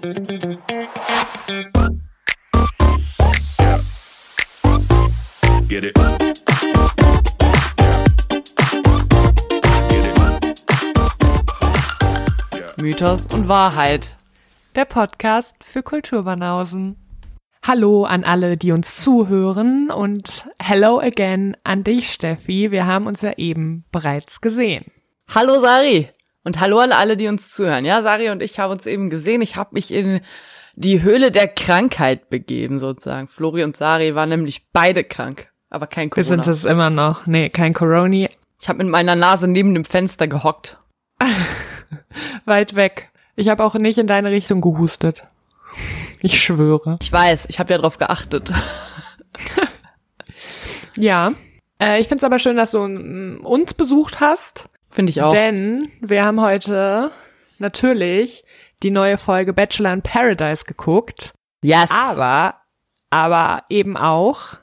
Get it. Mythos und Wahrheit. Der Podcast für Kulturbanausen. Hallo an alle, die uns zuhören und hello again an dich, Steffi. Wir haben uns ja eben bereits gesehen. Hallo Sari und hallo an alle, die uns zuhören. Ja, Sari und ich haben uns eben gesehen. Ich habe mich in die Höhle der Krankheit begeben, sozusagen. Flori und Sari waren nämlich beide krank, aber kein Wir Corona. sind es immer noch. Nee, kein Coroni. ich habe mit meiner Nase neben dem Fenster gehockt. Weit weg. Ich habe auch nicht in deine Richtung gehustet. Ich schwöre. Ich weiß, ich habe ja drauf geachtet. Ja. Äh, ich find's aber schön, dass du mm, uns besucht hast. Finde ich auch. Denn wir haben heute natürlich die neue Folge Bachelor in Paradise geguckt. yes. Aber, aber eben auch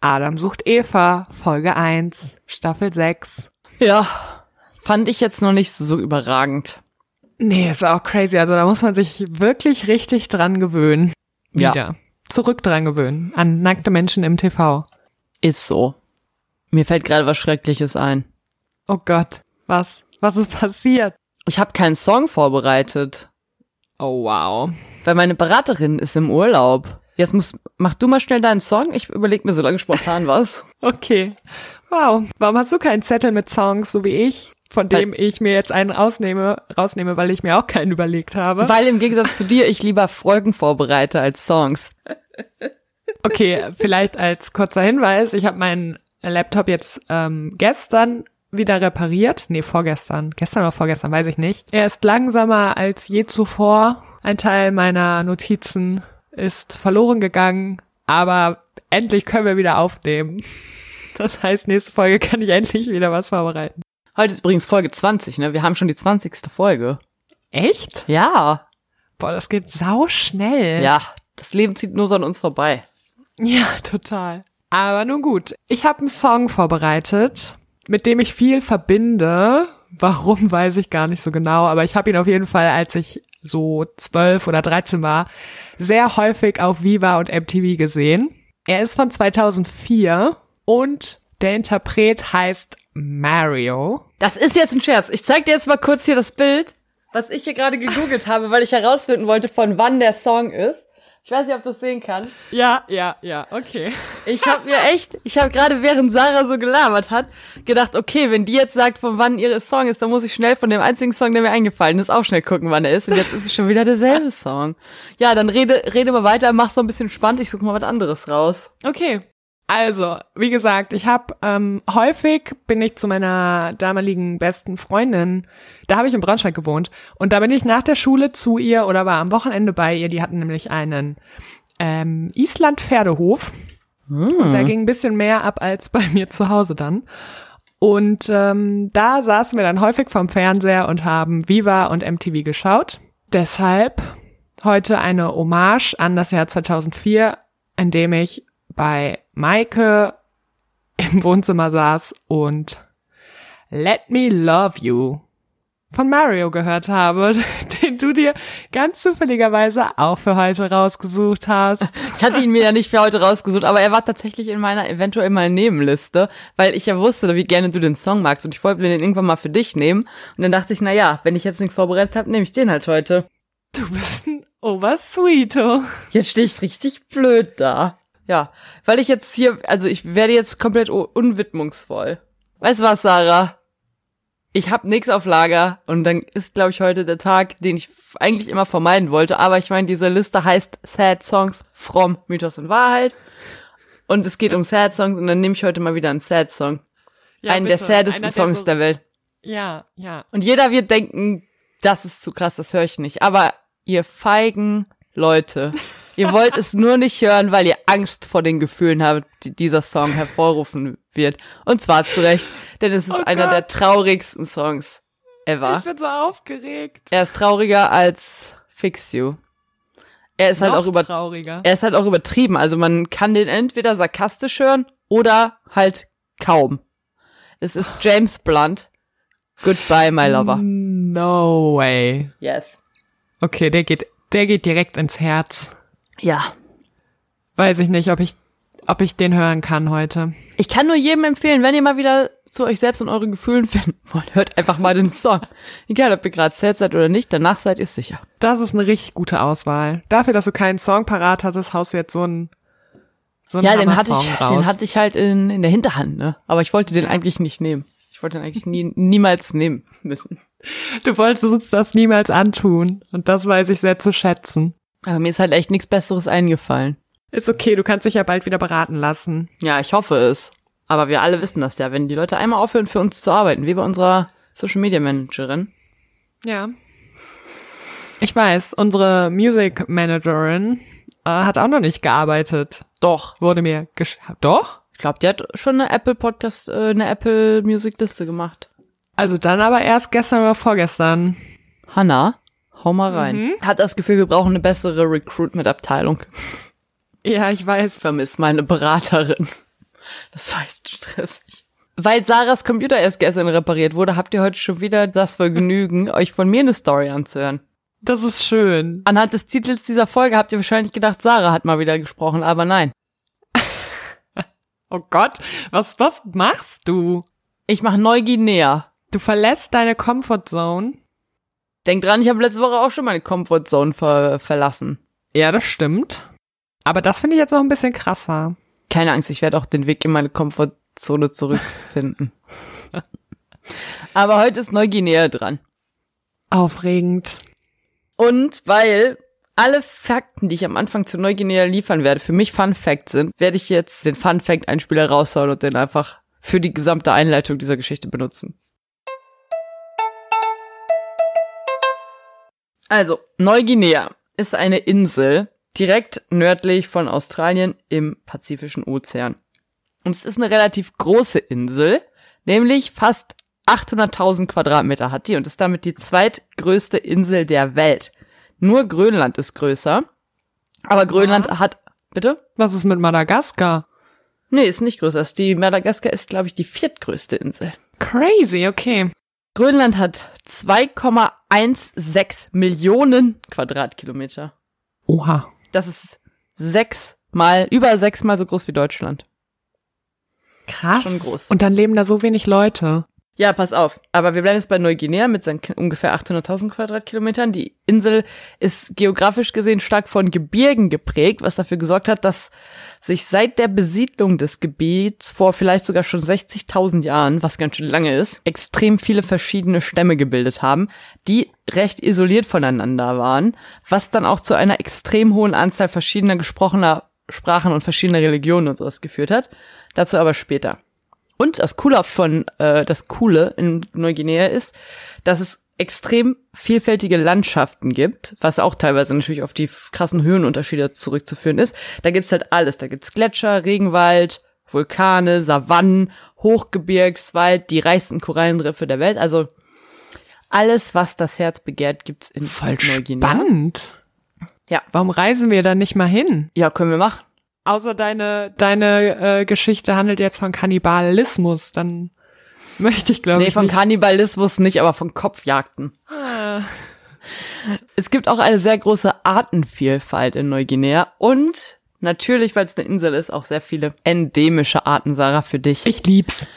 Adam sucht Eva, Folge 1, Staffel 6. Ja, fand ich jetzt noch nicht so überragend. Nee, ist auch crazy. Also da muss man sich wirklich richtig dran gewöhnen. Ja. Wieder. Zurück dran gewöhnen. An nackte Menschen im TV. Ist so. Mir fällt gerade was Schreckliches ein. Oh Gott. Was? Was ist passiert? Ich habe keinen Song vorbereitet, Oh wow. weil meine Beraterin ist im Urlaub. Jetzt muss, mach du mal schnell deinen Song. Ich überleg mir so lange spontan was. Okay. Wow. Warum hast du keinen Zettel mit Songs, so wie ich? Von dem ich mir jetzt einen rausnehme, rausnehme, weil ich mir auch keinen überlegt habe. Weil im Gegensatz zu dir ich lieber Folgen vorbereite als Songs. Okay, vielleicht als kurzer Hinweis. Ich habe meinen Laptop jetzt ähm, gestern wieder repariert. Nee, vorgestern. Gestern oder vorgestern, weiß ich nicht. Er ist langsamer als je zuvor. Ein Teil meiner Notizen ist verloren gegangen, aber endlich können wir wieder aufnehmen. Das heißt, nächste Folge kann ich endlich wieder was vorbereiten. Heute ist übrigens Folge 20, ne? Wir haben schon die 20. Folge. Echt? Ja. Boah, das geht sau schnell. Ja, das Leben zieht nur so an uns vorbei. Ja, total. Aber nun gut, ich habe einen Song vorbereitet, mit dem ich viel verbinde. Warum weiß ich gar nicht so genau, aber ich habe ihn auf jeden Fall, als ich so zwölf oder dreizehn war, sehr häufig auf Viva und MTV gesehen. Er ist von 2004 und der Interpret heißt Mario. Das ist jetzt ein Scherz. Ich zeig dir jetzt mal kurz hier das Bild, was ich hier gerade gegoogelt habe, weil ich herausfinden wollte, von wann der Song ist. Ich weiß nicht, ob du es sehen kannst. Ja, ja, ja, okay. Ich habe mir echt, ich habe gerade während Sarah so gelabert hat, gedacht, okay, wenn die jetzt sagt, von wann ihre Song ist, dann muss ich schnell von dem einzigen Song, der mir eingefallen ist, auch schnell gucken, wann er ist. Und jetzt ist es schon wieder derselbe Song. Ja, dann rede, rede mal weiter, mach so ein bisschen spannend, ich suche mal was anderes raus. Okay. Also, wie gesagt, ich habe ähm, häufig bin ich zu meiner damaligen besten Freundin, da habe ich in Braunschweig gewohnt und da bin ich nach der Schule zu ihr oder war am Wochenende bei ihr. Die hatten nämlich einen ähm, Island-Pferdehof und da ging ein bisschen mehr ab als bei mir zu Hause dann. Und ähm, da saßen wir dann häufig vom Fernseher und haben Viva und MTV geschaut. Deshalb heute eine Hommage an das Jahr 2004, in dem ich bei Maike im Wohnzimmer saß und Let Me Love You von Mario gehört habe, den du dir ganz zufälligerweise auch für heute rausgesucht hast. Ich hatte ihn mir ja nicht für heute rausgesucht, aber er war tatsächlich in meiner eventuell mal Nebenliste, weil ich ja wusste, wie gerne du den Song magst und ich wollte den irgendwann mal für dich nehmen. Und dann dachte ich, na ja, wenn ich jetzt nichts vorbereitet habe, nehme ich den halt heute. Du bist ein Obersweeto. Jetzt stehe ich richtig blöd da. Ja, weil ich jetzt hier, also ich werde jetzt komplett unwidmungsvoll. Weißt du was, Sarah? Ich hab nix auf Lager und dann ist, glaube ich, heute der Tag, den ich eigentlich immer vermeiden wollte. Aber ich meine, diese Liste heißt Sad Songs from Mythos und Wahrheit. Und es geht um Sad Songs und dann nehme ich heute mal wieder einen Sad Song. Ja, einen bitte. der saddesten Einer, Songs so- der Welt. Ja, ja. Und jeder wird denken, das ist zu krass, das höre ich nicht. Aber ihr feigen Leute, ihr wollt es nur nicht hören, weil ihr Angst vor den Gefühlen habt, die dieser Song hervorrufen wird. Und zwar zu Recht, denn es ist Oh einer Gott. der traurigsten Songs ever. Ich bin so aufgeregt. Er ist trauriger als Fix You. Er ist halt auch über, trauriger. er ist halt auch übertrieben. Also man kann den entweder sarkastisch hören oder halt kaum. Es ist James Blunt. Goodbye, my lover. No way. Yes. Okay, der geht der geht direkt ins Herz. Ja. Weiß ich nicht, ob ich, ob ich den hören kann heute. Ich kann nur jedem empfehlen, wenn ihr mal wieder zu euch selbst und euren Gefühlen finden wollt, hört einfach mal den Song. Egal, ob ihr gerade sad seid oder nicht, danach seid ihr sicher. Das ist eine richtig gute Auswahl. Dafür, dass du keinen Song parat hattest, haust du jetzt so einen, so einen Ja, den hatte ich, raus. den hatte ich halt in, in der Hinterhand, ne? Aber ich wollte den eigentlich nicht nehmen. Ich wollte den eigentlich nie, niemals nehmen müssen. Du wolltest uns das niemals antun. Und das weiß ich sehr zu schätzen. Aber mir ist halt echt nichts Besseres eingefallen. Ist okay, du kannst dich ja bald wieder beraten lassen. Ja, ich hoffe es. Aber wir alle wissen das ja, wenn die Leute einmal aufhören, für uns zu arbeiten, wie bei unserer Social Media Managerin. Ja. Ich weiß, unsere Music Managerin äh, hat auch noch nicht gearbeitet. Doch. Wurde mir gesch Doch? Ich glaube, die hat schon eine Apple Podcast, äh, eine Apple Music Liste gemacht. Also dann aber erst gestern oder vorgestern. Hanna, hau mal rein. Hat das Gefühl, wir brauchen eine bessere Recruitment-Abteilung. Ja, ich weiß. Vermisst meine Beraterin. Das war echt stressig. Weil Sarahs Computer erst gestern repariert wurde, habt ihr heute schon wieder das Vergnügen, euch von mir eine Story anzuhören. Das ist schön. Anhand des Titels dieser Folge habt ihr wahrscheinlich gedacht, Sarah hat mal wieder gesprochen, aber nein. Oh Gott, was, was machst du? Ich mache Neuguinea. Du verlässt deine Comfortzone. Denk dran, ich habe letzte Woche auch schon meine Comfortzone ver verlassen. Ja, das stimmt. Aber das finde ich jetzt noch ein bisschen krasser. Keine Angst, ich werde auch den Weg in meine Komfortzone zurückfinden. Aber heute ist Neuguinea dran. Aufregend. Und weil alle Fakten, die ich am Anfang zu Neuguinea liefern werde, für mich Fun Fact sind, werde ich jetzt den Fun Fact Einspieler raushauen und den einfach für die gesamte Einleitung dieser Geschichte benutzen. Also, Neuguinea ist eine Insel direkt nördlich von Australien im Pazifischen Ozean. Und es ist eine relativ große Insel, nämlich fast 800.000 Quadratmeter hat die und ist damit die zweitgrößte Insel der Welt. Nur Grönland ist größer. Aber Grönland hat, bitte? Was ist mit Madagaskar? Nee, ist nicht größer. Die Madagaskar ist, glaube ich, die viertgrößte Insel. Crazy, okay. Grönland hat 2,16 Millionen Quadratkilometer. Oha. Das ist sechsmal, über sechsmal so groß wie Deutschland. Krass. Schon groß. Und dann leben da so wenig Leute. Ja, pass auf. Aber wir bleiben jetzt bei Neuguinea mit seinen ungefähr 800.000 Quadratkilometern. Die Insel ist geografisch gesehen stark von Gebirgen geprägt, was dafür gesorgt hat, dass sich seit der Besiedlung des Gebiets vor vielleicht sogar schon 60.000 Jahren, was ganz schön lange ist, extrem viele verschiedene Stämme gebildet haben, die recht isoliert voneinander waren, was dann auch zu einer extrem hohen Anzahl verschiedener gesprochener Sprachen und verschiedener Religionen und sowas geführt hat. Dazu aber später. Und das Coole von äh, das Coole in Neuguinea ist, dass es extrem vielfältige Landschaften gibt, was auch teilweise natürlich auf die krassen Höhenunterschiede zurückzuführen ist. Da gibt's halt alles. Da gibt's Gletscher, Regenwald, Vulkane, Savannen, Hochgebirgswald, die reichsten Korallenriffe der Welt. Also alles, was das Herz begehrt, gibt's in Voll Neuguinea. spannend. Ja. Warum reisen wir da nicht mal hin? Ja, können wir machen. Außer deine, deine äh, Geschichte handelt jetzt von Kannibalismus, dann möchte ich, glaube Nee, ich, von nicht. Kannibalismus nicht, aber von Kopfjagden. Ah. Es gibt auch eine sehr große Artenvielfalt in Neuguinea und natürlich, weil es eine Insel ist, auch sehr viele endemische Arten, Sarah, für dich. Ich lieb's.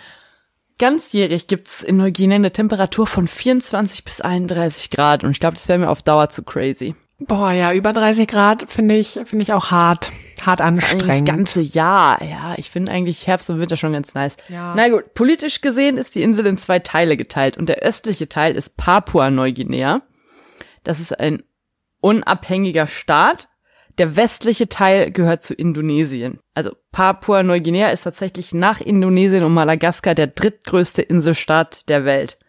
Ganzjährig gibt's in Neuguinea eine Temperatur von 24 bis 31 Grad und ich glaube, das wäre mir auf Dauer zu crazy. Boah, ja, über 30 Grad finde ich, finde ich auch hart. Hart Eigentlich das anstrengend. ganze Jahr. Ja, ich finde eigentlich Herbst und Winter schon ganz nice. Ja. Na gut, politisch gesehen ist die Insel in zwei Teile geteilt und der östliche Teil ist Papua-Neuguinea. Das ist ein unabhängiger Staat. Der westliche Teil gehört zu Indonesien. Also Papua-Neuguinea ist tatsächlich nach Indonesien und Madagaskar der drittgrößte Inselstaat der Welt.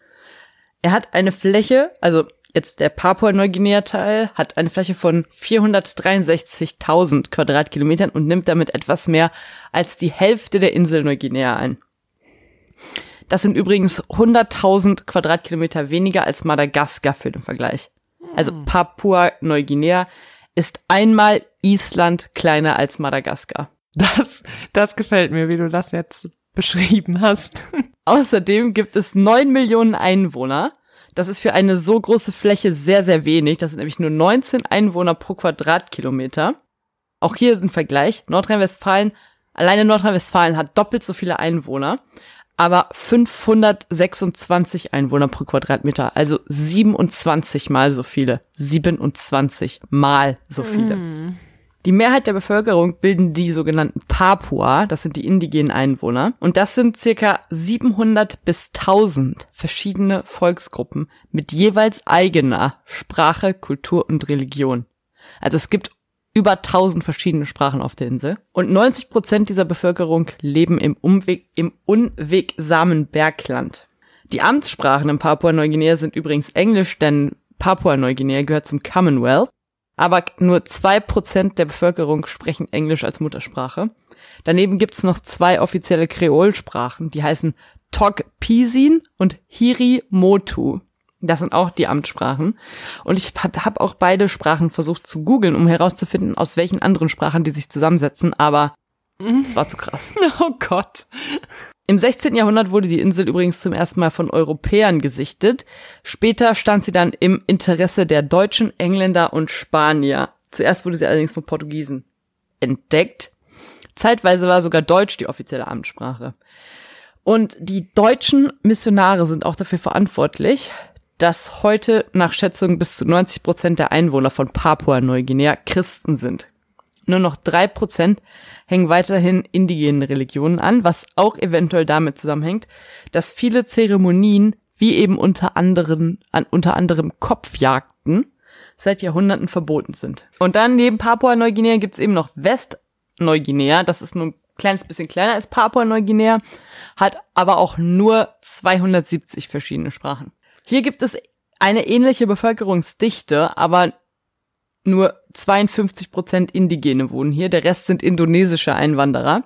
Er hat eine Fläche, also jetzt der Papua-Neuguinea-Teil, hat eine Fläche von 463.000 Quadratkilometern und nimmt damit etwas mehr als die Hälfte der Insel Neuguinea ein. Das sind übrigens 100.000 Quadratkilometer weniger als Madagaskar für den Vergleich. Also Papua-Neuguinea ist einmal Island kleiner als Madagaskar. Das, das gefällt mir, wie du das jetzt beschrieben hast. Außerdem gibt es 9 Millionen Einwohner. Das ist für eine so große Fläche sehr, sehr wenig. Das sind nämlich nur 19 Einwohner pro Quadratkilometer. Auch hier ist ein Vergleich. Nordrhein-Westfalen, alleine Nordrhein-Westfalen hat doppelt so viele Einwohner, aber 526 Einwohner pro Quadratmeter, also 27 mal so viele. 27 mal so viele. Mm. Die Mehrheit der Bevölkerung bilden die sogenannten Papua, das sind die indigenen Einwohner. Und das sind circa 700 bis 1000 verschiedene Volksgruppen mit jeweils eigener Sprache, Kultur und Religion. Also es gibt über 1000 verschiedene Sprachen auf der Insel. Und 90 Prozent dieser Bevölkerung leben im, Umweg, im unwegsamen Bergland. Die Amtssprachen in Papua-Neuguinea sind übrigens Englisch, denn Papua-Neuguinea gehört zum Commonwealth aber nur zwei Prozent der Bevölkerung sprechen Englisch als Muttersprache. Daneben gibt's noch zwei offizielle Kreolsprachen, die heißen Tok Pisin und Hiri Motu. Das sind auch die Amtssprachen. Und ich habe hab auch beide Sprachen versucht zu googeln, um herauszufinden, aus welchen anderen Sprachen die sich zusammensetzen, aber es war zu krass. Oh Gott. Im 16. Jahrhundert wurde die Insel übrigens zum ersten Mal von Europäern gesichtet. Später stand sie dann im Interesse der Deutschen, Engländer und Spanier. Zuerst wurde sie allerdings von Portugiesen entdeckt. Zeitweise war sogar Deutsch die offizielle Amtssprache. Und die deutschen Missionare sind auch dafür verantwortlich, dass heute nach Schätzungen bis zu 90 Prozent der Einwohner von Papua-Neuguinea Christen sind. Nur noch drei Prozent hängen weiterhin indigenen Religionen an, was auch eventuell damit zusammenhängt, dass viele Zeremonien, wie eben unter anderem, an, unter anderem Kopfjagden, seit Jahrhunderten verboten sind. Und dann neben Papua-Neuguinea gibt's eben noch West-Neuguinea, das ist nur ein kleines bisschen kleiner als Papua-Neuguinea, hat aber auch nur 270 verschiedene Sprachen. Hier gibt es eine ähnliche Bevölkerungsdichte, aber nur 52 Prozent Indigene wohnen hier, der Rest sind indonesische Einwanderer.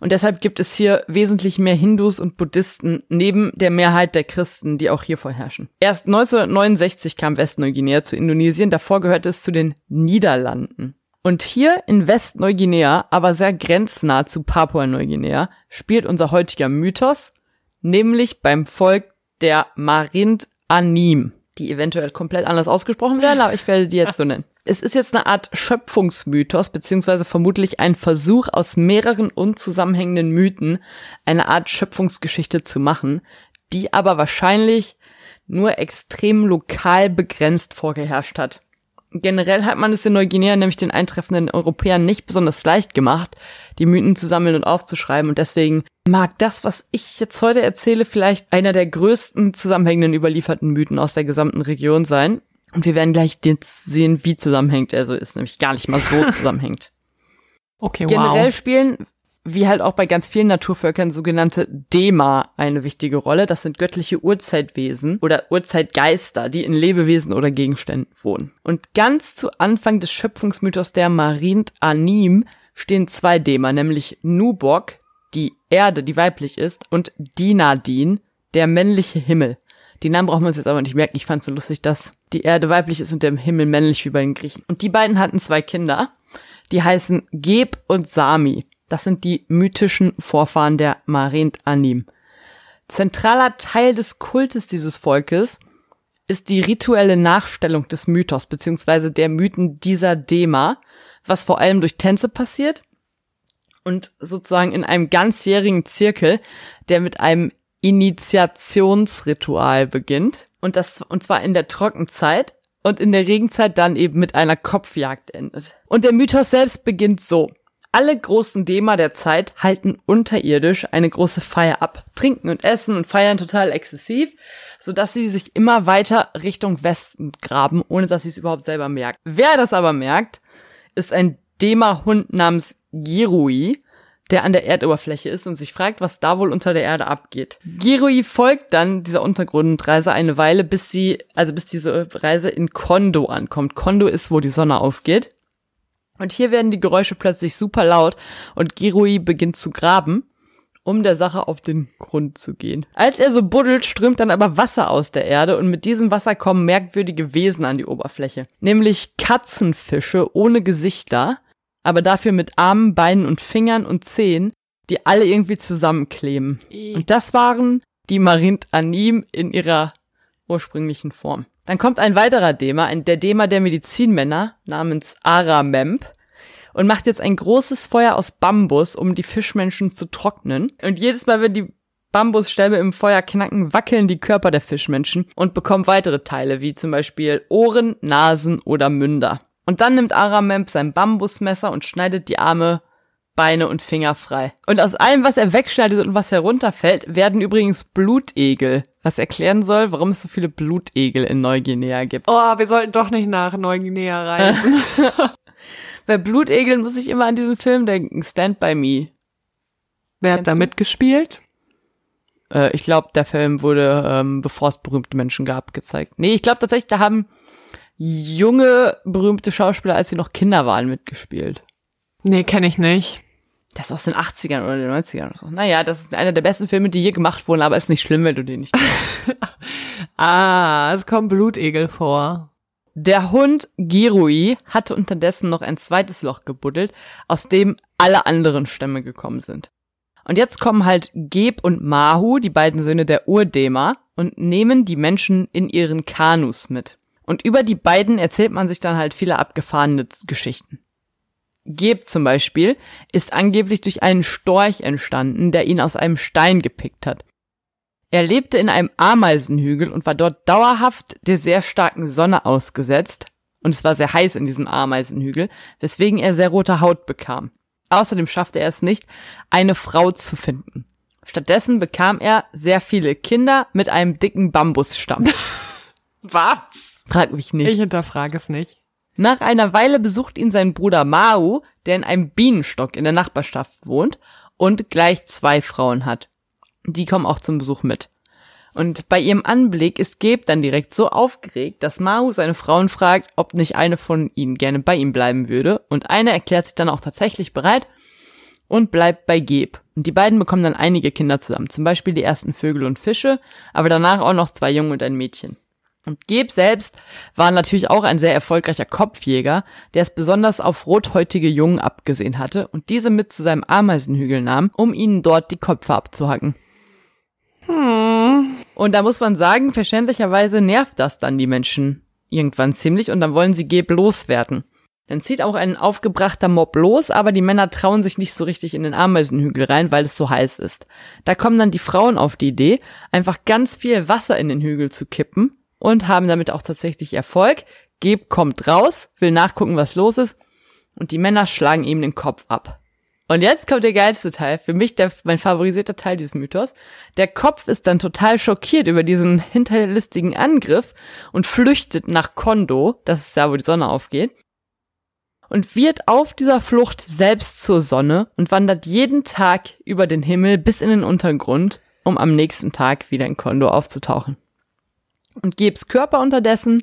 Und deshalb gibt es hier wesentlich mehr Hindus und Buddhisten neben der Mehrheit der Christen, die auch hier vorherrschen. Erst 1969 kam Westneuguinea zu Indonesien, davor gehörte es zu den Niederlanden. Und hier in Westneuguinea, aber sehr grenznah zu Papua-Neuguinea, spielt unser heutiger Mythos, nämlich beim Volk der Marind Anim, die eventuell komplett anders ausgesprochen werden, aber ich werde die jetzt so nennen es ist jetzt eine Art Schöpfungsmythos, beziehungsweise vermutlich ein Versuch aus mehreren unzusammenhängenden Mythen eine Art Schöpfungsgeschichte zu machen, die aber wahrscheinlich nur extrem lokal begrenzt vorgeherrscht hat. Generell hat man es in Neuguinea nämlich den eintreffenden Europäern nicht besonders leicht gemacht, die Mythen zu sammeln und aufzuschreiben und deswegen mag das, was ich jetzt heute erzähle, vielleicht einer der größten zusammenhängenden überlieferten Mythen aus der gesamten Region sein. Und wir werden gleich jetzt sehen, wie zusammenhängt er so ist, nämlich gar nicht mal so zusammenhängt. Okay, wow. Generell spielen, wie halt auch bei ganz vielen Naturvölkern, sogenannte Dema eine wichtige Rolle. Das sind göttliche Urzeitwesen oder Urzeitgeister, die in Lebewesen oder Gegenständen wohnen. Und ganz zu Anfang des Schöpfungsmythos der Marint Anim stehen zwei Dema, nämlich Nubok, die Erde, die weiblich ist, und Dinadin, der männliche Himmel. Die Namen brauchen wir uns jetzt aber nicht merken. Ich fand so lustig, dass die Erde weiblich ist und der Himmel männlich wie bei den Griechen. Und die beiden hatten zwei Kinder. Die heißen Geb und Sami. Das sind die mythischen Vorfahren der Marint Anim. Zentraler Teil des Kultes dieses Volkes ist die rituelle Nachstellung des Mythos beziehungsweise der Mythen dieser Dema, was vor allem durch Tänze passiert und sozusagen in einem ganzjährigen Zirkel, der mit einem Initiationsritual beginnt. Und das, und zwar in der Trockenzeit und in der Regenzeit dann eben mit einer Kopfjagd endet. Und der Mythos selbst beginnt so. Alle großen Dema der Zeit halten unterirdisch eine große Feier ab, trinken und essen und feiern total exzessiv, sodass sie sich immer weiter Richtung Westen graben, ohne dass sie es überhaupt selber merken. Wer das aber merkt, ist ein Dema-Hund namens Girui, der an der Erdoberfläche ist und sich fragt, was da wohl unter der Erde abgeht. Girui folgt dann dieser Untergrundreise eine Weile, bis sie, also bis diese Reise in Kondo ankommt. Kondo ist, wo die Sonne aufgeht. Und hier werden die Geräusche plötzlich super laut und Girui beginnt zu graben, um der Sache auf den Grund zu gehen. Als er so buddelt, strömt dann aber Wasser aus der Erde und mit diesem Wasser kommen merkwürdige Wesen an die Oberfläche. Nämlich Katzenfische ohne Gesichter, aber dafür mit Armen, Beinen und Fingern und Zehen, die alle irgendwie zusammenkleben. Und das waren die Marint Anim in ihrer ursprünglichen Form. Dann kommt ein weiterer Dema, ein, der Dema der Medizinmänner namens Aramemp und macht jetzt ein großes Feuer aus Bambus, um die Fischmenschen zu trocknen. Und jedes Mal, wenn die Bambusstämme im Feuer knacken, wackeln die Körper der Fischmenschen und bekommen weitere Teile, wie zum Beispiel Ohren, Nasen oder Münder. Und dann nimmt Aramemp sein Bambusmesser und schneidet die Arme, Beine und Finger frei. Und aus allem, was er wegschneidet und was herunterfällt, werden übrigens Blutegel. Was erklären soll, warum es so viele Blutegel in Neuguinea gibt. Oh, wir sollten doch nicht nach Neuguinea reisen. Bei Blutegeln muss ich immer an diesen Film denken, Stand By Me. Wer hat da du? mitgespielt? Äh, ich glaube, der Film wurde, ähm, bevor es berühmte Menschen gab, gezeigt. Nee, ich glaube tatsächlich, da haben junge, berühmte Schauspieler, als sie noch Kinder waren, mitgespielt. Nee, kenne ich nicht. Das ist aus den 80ern oder den 90ern oder so. Naja, das ist einer der besten Filme, die je gemacht wurden, aber ist nicht schlimm, wenn du den nicht kennst. Ah, es kommen Blutegel vor. Der Hund Girui hatte unterdessen noch ein zweites Loch gebuddelt, aus dem alle anderen Stämme gekommen sind. Und jetzt kommen halt Geb und Mahu, die beiden Söhne der Urdema, und nehmen die Menschen in ihren Kanus mit. Und über die beiden erzählt man sich dann halt viele abgefahrene Geschichten. Geb zum Beispiel ist angeblich durch einen Storch entstanden, der ihn aus einem Stein gepickt hat. Er lebte in einem Ameisenhügel und war dort dauerhaft der sehr starken Sonne ausgesetzt. Und es war sehr heiß in diesem Ameisenhügel, weswegen er sehr rote Haut bekam. Außerdem schaffte er es nicht, eine Frau zu finden. Stattdessen bekam er sehr viele Kinder mit einem dicken Bambusstamm. Was? Frag mich nicht. Ich hinterfrage es nicht. Nach einer Weile besucht ihn sein Bruder Mau, der in einem Bienenstock in der Nachbarschaft wohnt und gleich zwei Frauen hat. Die kommen auch zum Besuch mit. Und bei ihrem Anblick ist Geb dann direkt so aufgeregt, dass Mau seine Frauen fragt, ob nicht eine von ihnen gerne bei ihm bleiben würde. Und eine erklärt sich dann auch tatsächlich bereit und bleibt bei Geb. Und die beiden bekommen dann einige Kinder zusammen, zum Beispiel die ersten Vögel und Fische, aber danach auch noch zwei Junge und ein Mädchen. Und Geb selbst war natürlich auch ein sehr erfolgreicher Kopfjäger, der es besonders auf rothäutige Jungen abgesehen hatte und diese mit zu seinem Ameisenhügel nahm, um ihnen dort die Köpfe abzuhacken. Hm. Und da muss man sagen, verständlicherweise nervt das dann die Menschen irgendwann ziemlich und dann wollen sie Geb loswerden. Dann zieht auch ein aufgebrachter Mob los, aber die Männer trauen sich nicht so richtig in den Ameisenhügel rein, weil es so heiß ist. Da kommen dann die Frauen auf die Idee, einfach ganz viel Wasser in den Hügel zu kippen und haben damit auch tatsächlich Erfolg. Geb kommt raus, will nachgucken, was los ist und die Männer schlagen ihm den Kopf ab. Und jetzt kommt der geilste Teil, für mich der, mein favorisierter Teil dieses Mythos. Der Kopf ist dann total schockiert über diesen hinterlistigen Angriff und flüchtet nach Kondo, das ist da, wo die Sonne aufgeht, und wird auf dieser Flucht selbst zur Sonne und wandert jeden Tag über den Himmel bis in den Untergrund, um am nächsten Tag wieder in Kondo aufzutauchen. Und Gebs Körper unterdessen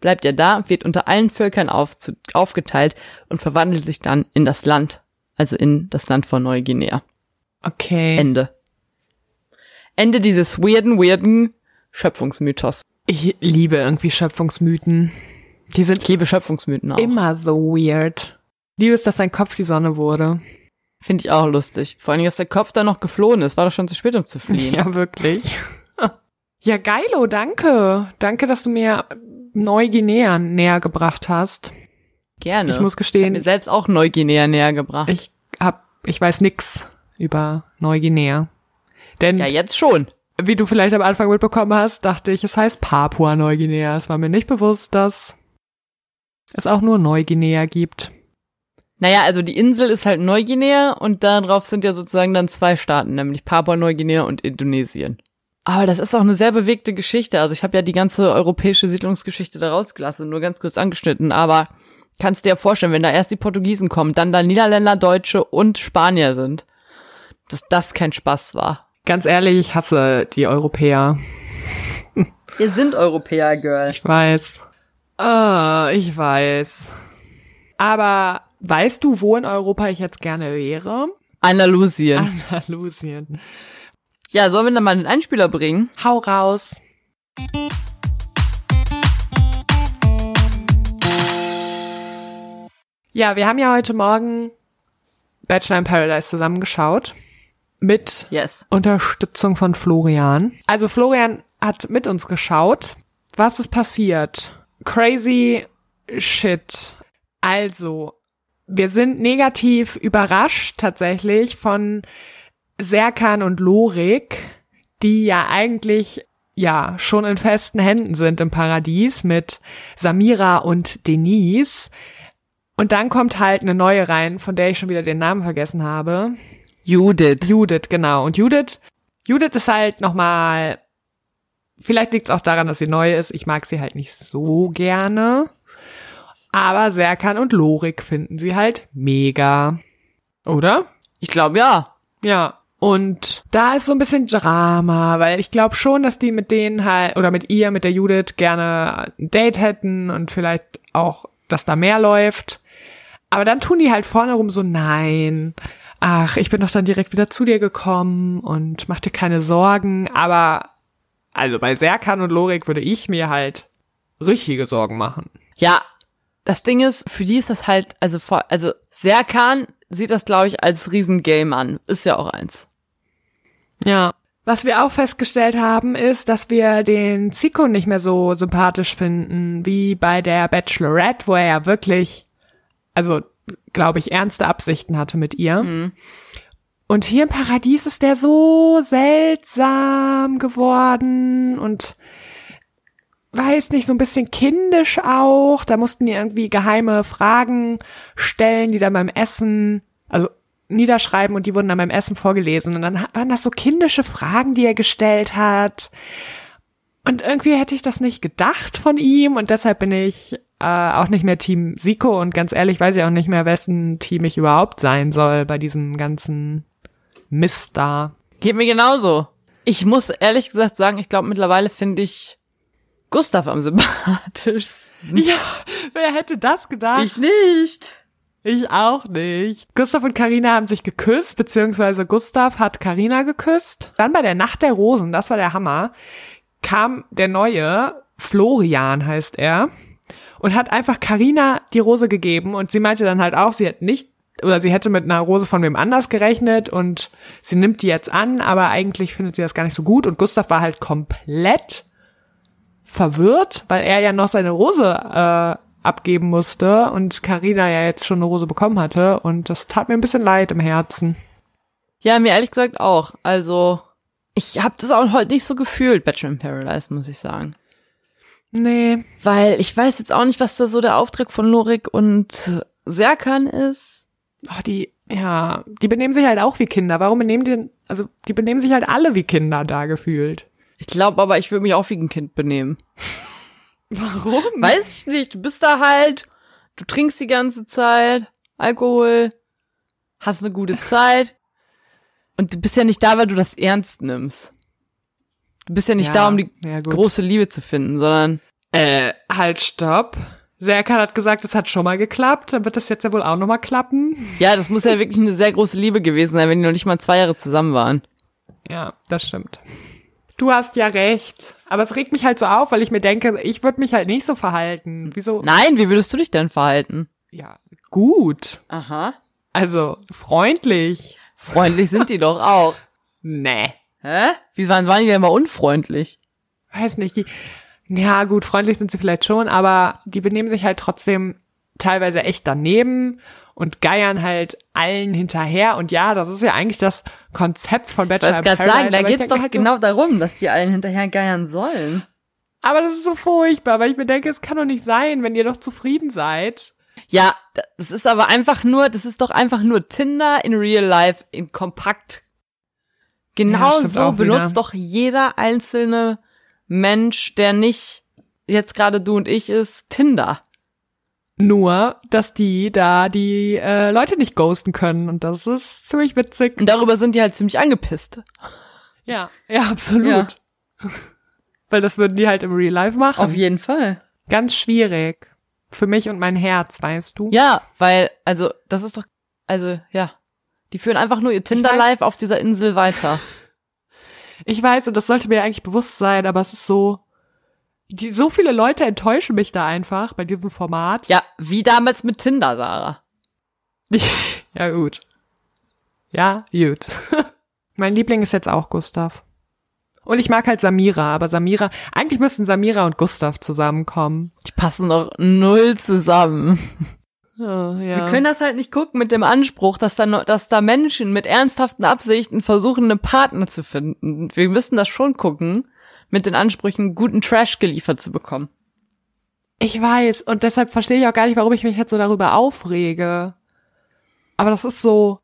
bleibt er da, wird unter allen Völkern aufzu- aufgeteilt und verwandelt sich dann in das Land, also in das Land von Neuguinea. Okay. Ende. Ende dieses weirden, weirden Schöpfungsmythos. Ich liebe irgendwie Schöpfungsmythen. Die sind Ich liebe Schöpfungsmythen auch. immer so weird. Liebe es, dass sein Kopf die Sonne wurde. Finde ich auch lustig. Vor allem, dass der Kopf da noch geflohen ist. War doch schon zu spät, um zu fliehen. Ja, wirklich. Ja, geilo, danke. Danke, dass du mir Neuguinea näher gebracht hast. Gerne. Ich muss Ich gestehen, mir selbst auch Neuguinea näher gebracht. ich hab, ich weiß nix über Neuguinea. Denn, ja, jetzt schon. wie du vielleicht am Anfang mitbekommen hast, dachte ich, es heißt Papua-Neuguinea. Es war mir nicht bewusst, dass es auch nur Neuguinea gibt. Naja, also die Insel ist halt Neuguinea und darauf sind ja sozusagen dann zwei Staaten, nämlich Papua-Neuguinea und Indonesien. Aber das ist auch eine sehr bewegte Geschichte. Also ich habe ja die ganze europäische Siedlungsgeschichte da rausgelassen, nur ganz kurz angeschnitten. Aber kannst dir ja vorstellen, wenn da erst die Portugiesen kommen, dann da Niederländer, Deutsche und Spanier sind, dass das kein Spaß war. Ganz ehrlich, ich hasse die Europäer. Wir sind Europäer, Girl. Ich weiß. Ah, ich weiß. Aber weißt du, wo in Europa ich jetzt gerne wäre? Andalusien. Andalusien. Ja, sollen wir dann mal einen Einspieler bringen? Hau raus. Ja, wir haben ja heute Morgen Bachelor in Paradise zusammengeschaut. Mit Yes. Unterstützung von Florian. Also Florian hat mit uns geschaut was ist passiert? Crazy shit. Also, wir sind negativ überrascht tatsächlich von Serkan und Lorik, die ja eigentlich ja schon in festen Händen sind im Paradies mit Samira und Denise. Und dann kommt halt eine neue rein, von der ich schon wieder den Namen vergessen habe. Judith. Judith, genau. Und Judith, Judith ist halt nochmal, vielleicht liegt es auch daran, dass sie neu ist. Ich mag sie halt nicht so gerne. Aber Serkan und Lorik finden sie halt mega. Oder? Ich glaube ja. Ja. Und da ist so ein bisschen Drama, weil ich glaube schon, dass die mit denen halt, oder mit ihr, mit der Judith, gerne ein Date hätten und vielleicht auch, dass da mehr läuft. Aber dann tun die halt vorne rum so, nein, ach, ich bin doch dann direkt wieder zu dir gekommen und mach dir keine Sorgen. Aber, also bei Serkan und Lorik würde ich mir halt richtige Sorgen machen. Ja, das Ding ist, für die ist das halt, also vor, also Serkan sieht das, glaube ich, als Riesengame an. Ist ja auch eins. Ja. Was wir auch festgestellt haben, ist, dass wir den Zico nicht mehr so sympathisch finden, wie bei der Bachelorette, wo er ja wirklich, also, glaube ich, ernste Absichten hatte mit ihr. Mhm. Und hier im Paradies ist der so seltsam geworden und weiß nicht, so ein bisschen kindisch auch. Da mussten die irgendwie geheime Fragen stellen, die dann beim Essen, niederschreiben und die wurden dann beim Essen vorgelesen. Und dann waren das so kindische Fragen, die er gestellt hat. Und irgendwie hätte ich das nicht gedacht von ihm und deshalb bin ich äh, auch nicht mehr Team Siko und ganz ehrlich weiß ich auch nicht mehr, wessen Team ich überhaupt sein soll bei diesem ganzen Mist da. Geht mir genauso. Ich muss ehrlich gesagt sagen, ich glaube mittlerweile finde ich Gustav am sympathischsten. Ja, wer hätte das gedacht? Ich nicht. Ich auch nicht. Gustav und Karina haben sich geküsst, beziehungsweise Gustav hat Karina geküsst. Dann bei der Nacht der Rosen, das war der Hammer, kam der neue, Florian heißt er, und hat einfach Karina die Rose gegeben und sie meinte dann halt auch, sie hat nicht oder sie hätte mit einer Rose von wem anders gerechnet und sie nimmt die jetzt an, aber eigentlich findet sie das gar nicht so gut und Gustav war halt komplett verwirrt, weil er ja noch seine Rose äh, abgeben musste und Karina ja jetzt schon eine Rose bekommen hatte und das tat mir ein bisschen leid im Herzen. Ja, mir ehrlich gesagt auch. Also, ich habe das auch heute nicht so gefühlt, Bachelor in Paradise, muss ich sagen. Nee. Weil ich weiß jetzt auch nicht, was da so der Auftrag von Lorik und Serkan ist. Oh, die, ja, die benehmen sich halt auch wie Kinder. Warum benehmen die, denn- also die benehmen sich halt alle wie Kinder da gefühlt. Ich glaube aber, ich würde mich auch wie ein Kind benehmen. Warum? Weiß ich nicht. Du bist da halt, du trinkst die ganze Zeit Alkohol, hast eine gute Zeit und du bist ja nicht da, weil du das ernst nimmst. Du bist ja nicht da, um die ja, große Liebe zu finden, sondern Äh, halt, stopp. Serkan hat gesagt, es hat schon mal geklappt, dann wird das jetzt ja wohl auch noch mal klappen. ja, das muss ja wirklich eine sehr große Liebe gewesen sein, wenn die noch nicht mal zwei Jahre zusammen waren. Ja, das stimmt. Du hast ja recht. Aber es regt mich halt so auf, weil ich mir denke, ich würde mich halt nicht so verhalten. Wieso? Nein, wie würdest du dich denn verhalten? Ja, gut. Aha. Also, freundlich. Freundlich sind die doch auch. Nee. Hä? Wie waren, waren die denn immer unfreundlich? Weiß nicht, die, ja gut, freundlich sind sie vielleicht schon, aber die benehmen sich halt trotzdem teilweise echt daneben und geiern halt allen hinterher. Und ja, das ist ja eigentlich das Konzept von Bachelor in Paradise. sagen, da geht's doch halt so, genau darum, dass die allen hinterher geiern sollen. aber das ist so furchtbar, weil ich mir denke, es kann doch nicht sein, wenn ihr doch zufrieden seid. Ja, das ist aber einfach nur, das ist doch einfach nur Tinder in real life in kompakt. Ja, Genau stimmt so benutzt wieder. doch jeder einzelne Mensch, der nicht jetzt gerade du und ich ist, Tinder. Nur, dass die da die äh, Leute nicht ghosten können und das ist ziemlich witzig. Und darüber sind die halt ziemlich angepisst. Ja, ja, absolut. Weil das würden die halt im Real Life machen. Auf jeden Fall. Ganz schwierig. Für mich und mein Herz, weißt du? Ja, weil, also, das ist doch, also, ja. Die führen einfach nur ihr Tinder-Life auf dieser Insel weiter. Ich weiß, und das sollte mir eigentlich bewusst sein, aber es ist so, die, so viele Leute enttäuschen mich da einfach bei diesem Format. Ja, wie damals mit Tinder, Sarah. ja, gut. Ja, gut. mein Liebling ist jetzt auch Gustav. Und ich mag halt Samira, aber Samira, eigentlich müssten Samira und Gustav zusammenkommen. Die passen doch null zusammen. Oh, ja. Wir können das halt nicht gucken mit dem Anspruch, dass da, dass da Menschen mit ernsthaften Absichten versuchen, einen Partner zu finden. Wir müssen das schon gucken, mit den Ansprüchen, guten Trash geliefert zu bekommen. Ich weiß, und deshalb verstehe ich auch gar nicht, warum ich mich jetzt so darüber aufrege. Aber das ist so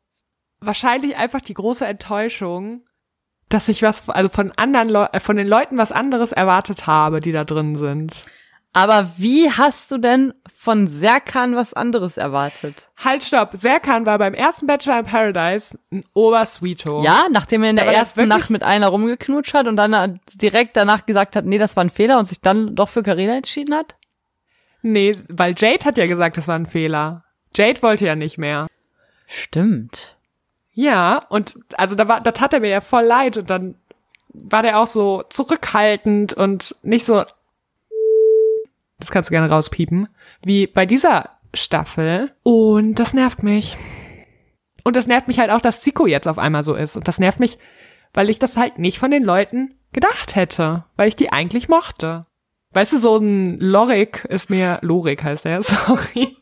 wahrscheinlich einfach die große Enttäuschung, dass ich was, also von anderen Leu äh, von den Leuten was anderes erwartet habe, die da drin sind. Aber wie hast du denn von Serkan was anderes erwartet? Halt, stopp. Serkan war beim ersten Bachelor in Paradise ein Obersweeto. Ja, nachdem er in der Aber ersten Nacht mit einer rumgeknutscht hat und dann direkt danach gesagt hat, nee, das war ein Fehler und sich dann doch für Carina entschieden hat? Nee, weil Jade hat ja gesagt, das war ein Fehler. Jade wollte ja nicht mehr. Stimmt. Ja, und also da war, das tat er mir ja voll leid und dann war der auch so zurückhaltend und nicht so, das kannst du gerne rauspiepen, wie bei dieser Staffel. Und das nervt mich. Und das nervt mich halt auch, dass Zico jetzt auf einmal so ist. Und das nervt mich, weil ich das halt nicht von den Leuten gedacht hätte, weil ich die eigentlich mochte. Weißt du, so ein Lorik ist mir, Lorik heißt er, sorry.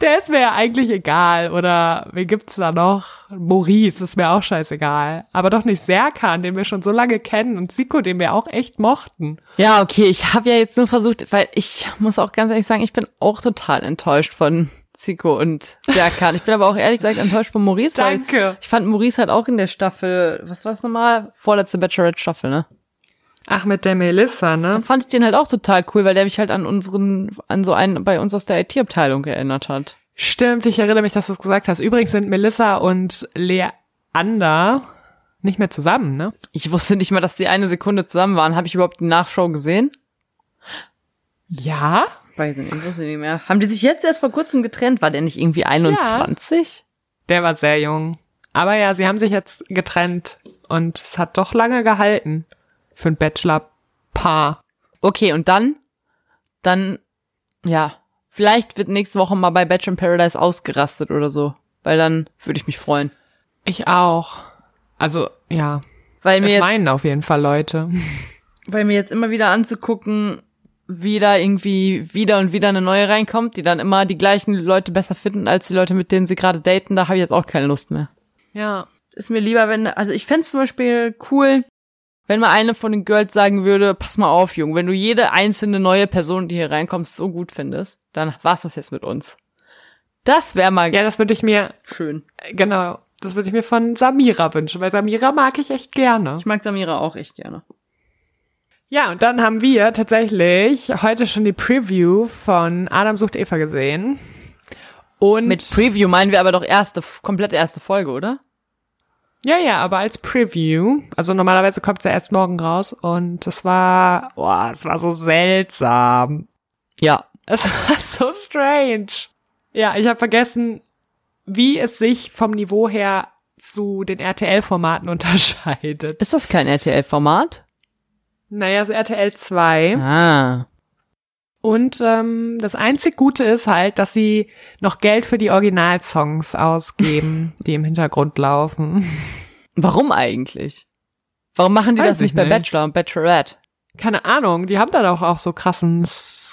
Der ist mir ja eigentlich egal. Oder wen gibt's da noch? Maurice ist mir auch scheißegal. Aber doch nicht Serkan, den wir schon so lange kennen und Siko, den wir auch echt mochten. Ja, okay, ich habe ja jetzt nur versucht, weil ich muss auch ganz ehrlich sagen, ich bin auch total enttäuscht von Zico und Serkan. Ich bin aber auch ehrlich gesagt enttäuscht von Maurice, weil Danke. ich fand Maurice halt auch in der Staffel, was war es nochmal? Vorletzte Bachelorette-Staffel, ne? Ach, mit der Melissa, ne? fand ich den halt auch total cool, weil der mich halt an unseren, an so einen bei uns aus der IT-Abteilung erinnert hat. Stimmt, ich erinnere mich, dass du es gesagt hast. Übrigens sind Melissa und Leander nicht mehr zusammen, ne? Ich wusste nicht mal, dass die eine Sekunde zusammen waren. Habe ich überhaupt die Nachschau gesehen? Ja? Weiß nicht, ich wusste nicht mehr. Haben die sich jetzt erst vor kurzem getrennt? War der nicht irgendwie 21? Der war sehr jung. Aber ja, sie haben sich jetzt getrennt und es hat doch lange gehalten für ein Bachelor-Paar. Okay, und dann? Dann, ja, vielleicht wird nächste Woche mal bei Bachelor in Paradise ausgerastet oder so. Weil dann würde ich mich freuen. Ich auch. Also, ja. Weil mir, Das jetzt, meinen auf jeden Fall Leute. weil mir jetzt immer wieder anzugucken, wie da irgendwie wieder und wieder eine neue reinkommt, die dann immer die gleichen Leute besser finden als die Leute, mit denen sie gerade daten, da habe ich jetzt auch keine Lust mehr. Ja. ist mir lieber, wenn, also ich fänd's zum Beispiel cool, wenn mal eine von den Girls sagen würde, pass mal auf, Jung, wenn du jede einzelne neue Person, die hier reinkommt, so gut findest, dann war's das jetzt mit uns. Das wäre mal Ja, das würde ich mir, schön. genau, das würde ich mir von Samira wünschen, weil Samira mag ich echt gerne. Ich mag Samira auch echt gerne. Ja, und dann haben wir tatsächlich heute schon die Preview von Adam sucht Eva gesehen. Und Mit Preview meinen wir aber doch erste, komplett erste Folge, oder? Ja, ja, aber als Preview. Also normalerweise kommt es ja erst morgen raus und es war, boah, es war so seltsam. Ja. Es war so strange. Ja, ich habe vergessen, wie es sich vom Niveau her zu den RTL-Formaten unterscheidet. Ist das kein RTL-Format? Naja, so RTL 2. Ah. Und ähm, das einzig Gute ist halt, dass sie noch Geld für die Originalsongs ausgeben, die im Hintergrund laufen. Warum eigentlich? Warum machen die Weiß das nicht ich bei nicht. Bachelor und Bachelorette? keine Ahnung, die haben da doch auch so krassen,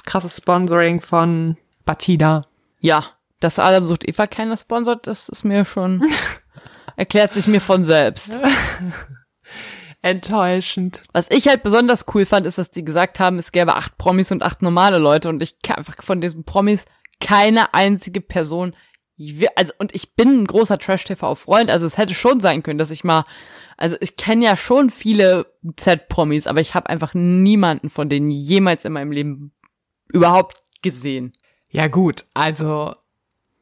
krasses Sponsoring von Batida. Ja, dass Adam sucht Eva keiner sponsort, das ist mir schon, erklärt sich mir von selbst. Enttäuschend. Was ich halt besonders cool fand, ist, dass die gesagt haben, es gäbe acht Promis und acht normale Leute und ich kann einfach von diesen Promis keine einzige Person, also und ich bin ein großer Trash-TV-Freund, also es hätte schon sein können, dass ich mal, also ich kenne ja schon viele Z-Promis, aber ich habe einfach niemanden von denen jemals in meinem Leben überhaupt gesehen. Ja gut, also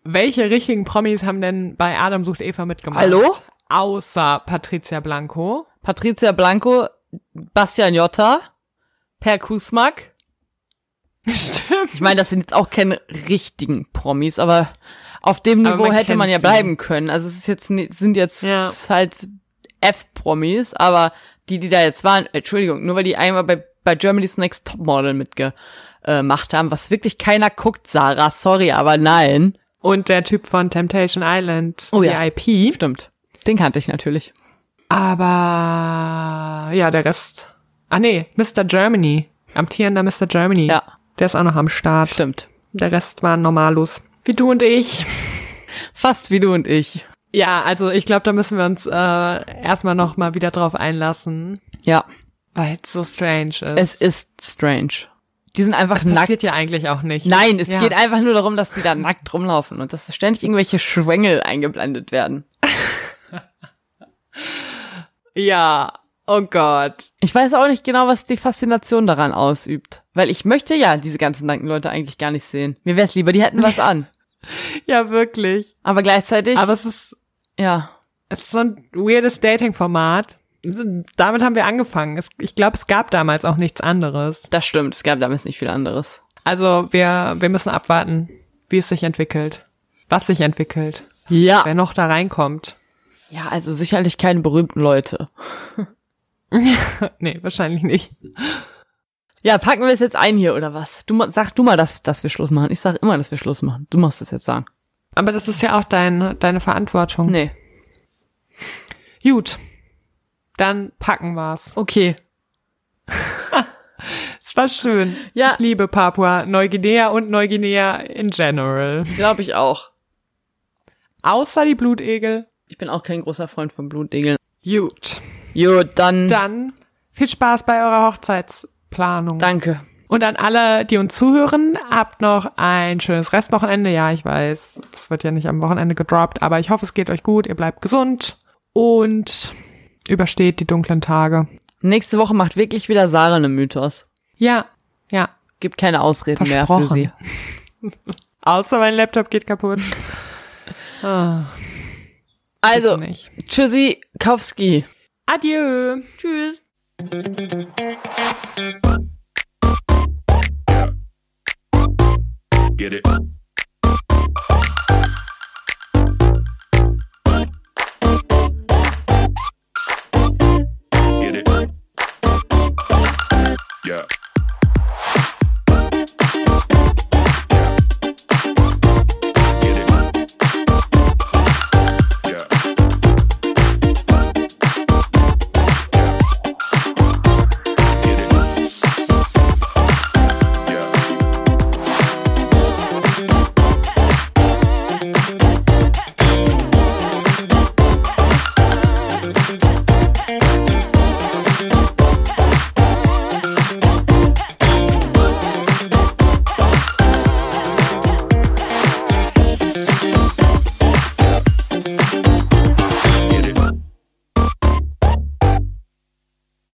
welche richtigen Promis haben denn bei Adam sucht Eva mitgemacht? Hallo? Außer Patricia Blanco. Patricia Blanco, Bastian Jotta, Per Kusmak. Stimmt. Ich meine, das sind jetzt auch keine richtigen Promis, aber auf dem Niveau man hätte man ja sie. bleiben können. Also es ist jetzt sind jetzt Ja. halt F-Promis, aber die, die da jetzt waren, Entschuldigung, nur weil die einmal bei, bei Germany's Next Topmodel mitgemacht haben, was wirklich keiner guckt, Sarah, sorry, aber nein. Und der Typ von Temptation Island, Oh ja. VIP. Stimmt. Den kannte ich natürlich. Aber ja, der Rest. Ah nee, Mr. Germany. Amtierender Mr. Germany. Ja. Der ist auch noch am Start. Stimmt. Der Rest waren Normalos. Wie du und ich. Fast wie du und ich. Ja, also ich glaube, da müssen wir uns äh, erstmal noch mal wieder drauf einlassen, Ja. weil es so strange ist. Es ist strange. Die sind einfach das nackt. passiert ja eigentlich auch nicht. Nein, es Ja. geht einfach nur darum, dass die da nackt rumlaufen und dass ständig irgendwelche Schwängel eingeblendet werden. Ja. Oh Gott. Ich weiß auch nicht genau, was die Faszination daran ausübt. Weil ich möchte ja diese ganzen nackten Leute eigentlich gar nicht sehen. Mir wär's lieber, die hätten was an. Ja, wirklich. Aber gleichzeitig, Aber es ist, ja, es ist so ein weirdes Dating-Format. Damit haben wir angefangen. Es, ich glaube, es gab damals auch nichts anderes. das stimmt. Es gab damals nicht viel anderes. Also wir, wir müssen abwarten, wie es sich entwickelt. Was sich entwickelt. Ja. Wer noch da reinkommt. Ja, also sicherlich keine berühmten Leute. nee, wahrscheinlich nicht. Ja, packen wir es jetzt ein hier, oder was? Du sag du mal, dass, dass wir Schluss machen. Ich sag immer, dass wir Schluss machen. Du musst es jetzt sagen. Aber das ist ja auch dein, deine Verantwortung. Nee. Gut. Dann packen wir's. Okay. Es war schön. Ja. Ich liebe Papua, Neuguinea und Neuguinea in general. Glaube ich auch. Außer die Blutegel. Ich bin auch kein großer Freund von Blutegeln. Gut. Gut, dann, Dann viel Spaß bei eurer Hochzeitsplanung. danke. Und an alle, die uns zuhören, habt noch ein schönes Restwochenende. Ja, ich weiß, es wird ja nicht am Wochenende gedroppt, aber ich hoffe, es geht euch gut. Ihr bleibt gesund und übersteht die dunklen Tage. Nächste Woche macht wirklich wieder Sarah eine Mythos. Ja, ja. Gibt keine Ausreden mehr für sie. Außer mein Laptop geht kaputt. Ah, Also, tschüssi, Kowski. Adieu. Tschüss. Get it.